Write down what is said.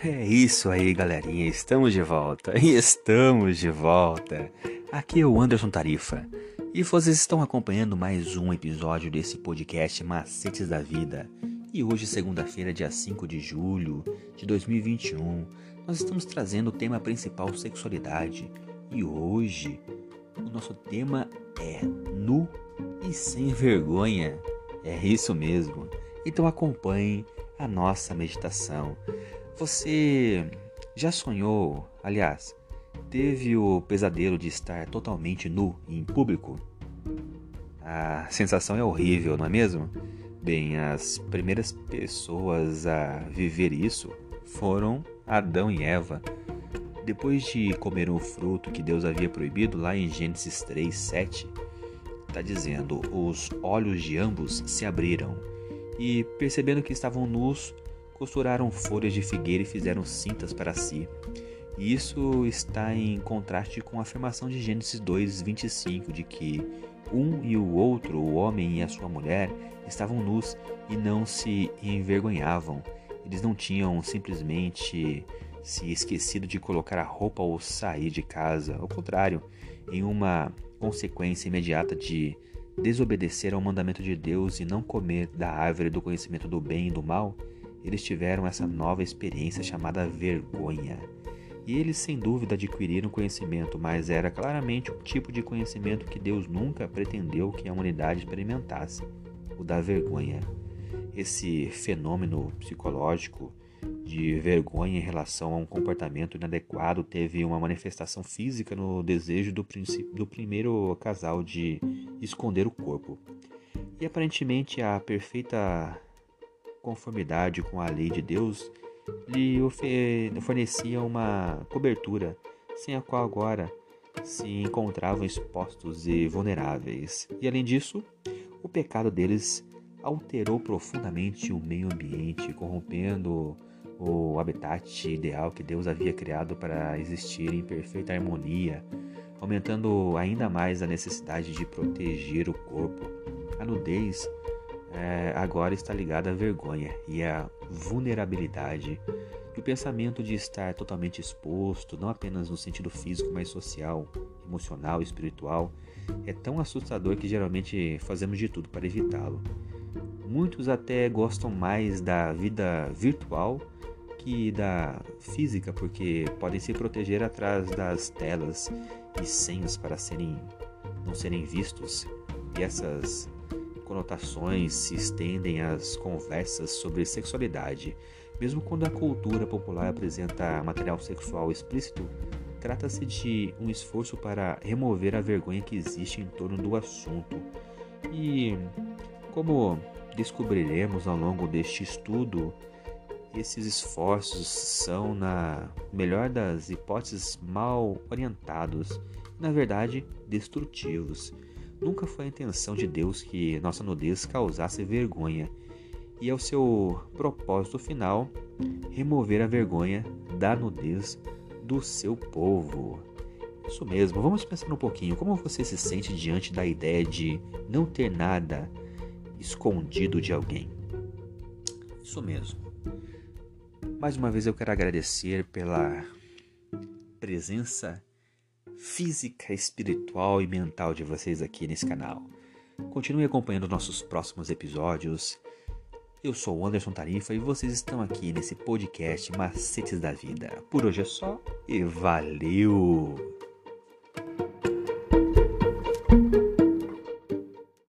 É isso aí, galerinha. Estamos de volta. Estamos de volta. Aqui é o Anderson Tarifa. E vocês estão acompanhando mais um episódio desse podcast Macetes da Vida. E hoje, segunda-feira, dia 5 de julho de 2021, nós estamos trazendo o tema principal sexualidade. E hoje, o nosso tema é nu e sem vergonha. É isso mesmo. Então acompanhe a nossa meditação. Você já sonhou, aliás, teve o pesadelo de estar totalmente nu em público? A sensação é horrível, não é mesmo? Bem, as primeiras pessoas a viver isso foram Adão e Eva. Depois de comer o fruto que Deus havia proibido, lá em Gênesis 3, 7, está dizendo: Os olhos de ambos se abriram e, percebendo que estavam nus, costuraram folhas de figueira e fizeram cintas para si. E isso está em contraste com a afirmação de Gênesis 2:25 de que um e o outro, o homem e a sua mulher, estavam nus e não se envergonhavam. Eles não tinham simplesmente se esquecido de colocar a roupa ou sair de casa. Ao contrário, em uma consequência imediata de desobedecer ao mandamento de Deus e não comer da árvore do conhecimento do bem e do mal, eles tiveram essa nova experiência chamada vergonha. E eles, sem dúvida, adquiriram conhecimento, mas era claramente um tipo de conhecimento que Deus nunca pretendeu que a humanidade experimentasse o da vergonha. Esse fenômeno psicológico de vergonha em relação a um comportamento inadequado teve uma manifestação física no desejo do, do primeiro casal de esconder o corpo. E aparentemente a perfeita conformidade com a lei de Deus lhe fornecia uma cobertura sem a qual agora se encontravam expostos e vulneráveis. E além disso, o pecado deles alterou profundamente o meio ambiente, corrompendo o habitat ideal que Deus havia criado para existir em perfeita harmonia, aumentando ainda mais a necessidade de proteger o corpo. A nudez é, agora está ligada à vergonha e à vulnerabilidade. E o pensamento de estar totalmente exposto, não apenas no sentido físico, mas social, emocional, espiritual, é tão assustador que geralmente fazemos de tudo para evitá-lo. Muitos até gostam mais da vida virtual que da física, porque podem se proteger atrás das telas e senhas para serem não serem vistos. E essas conotações se estendem às conversas sobre sexualidade. Mesmo quando a cultura popular apresenta material sexual explícito, trata-se de um esforço para remover a vergonha que existe em torno do assunto. E como descobriremos ao longo deste estudo, esses esforços são, na melhor das hipóteses, mal orientados, na verdade, destrutivos. Nunca foi a intenção de Deus que nossa nudez causasse vergonha, e é o seu propósito final remover a vergonha da nudez do seu povo. Isso mesmo, vamos pensar um pouquinho como você se sente diante da ideia de não ter nada escondido de alguém. Isso mesmo. Mais uma vez eu quero agradecer pela presença física, espiritual e mental de vocês aqui nesse canal. Continue acompanhando nossos próximos episódios. Eu sou o Anderson Tarifa e vocês estão aqui nesse podcast Macetes da Vida. Por hoje é só e valeu!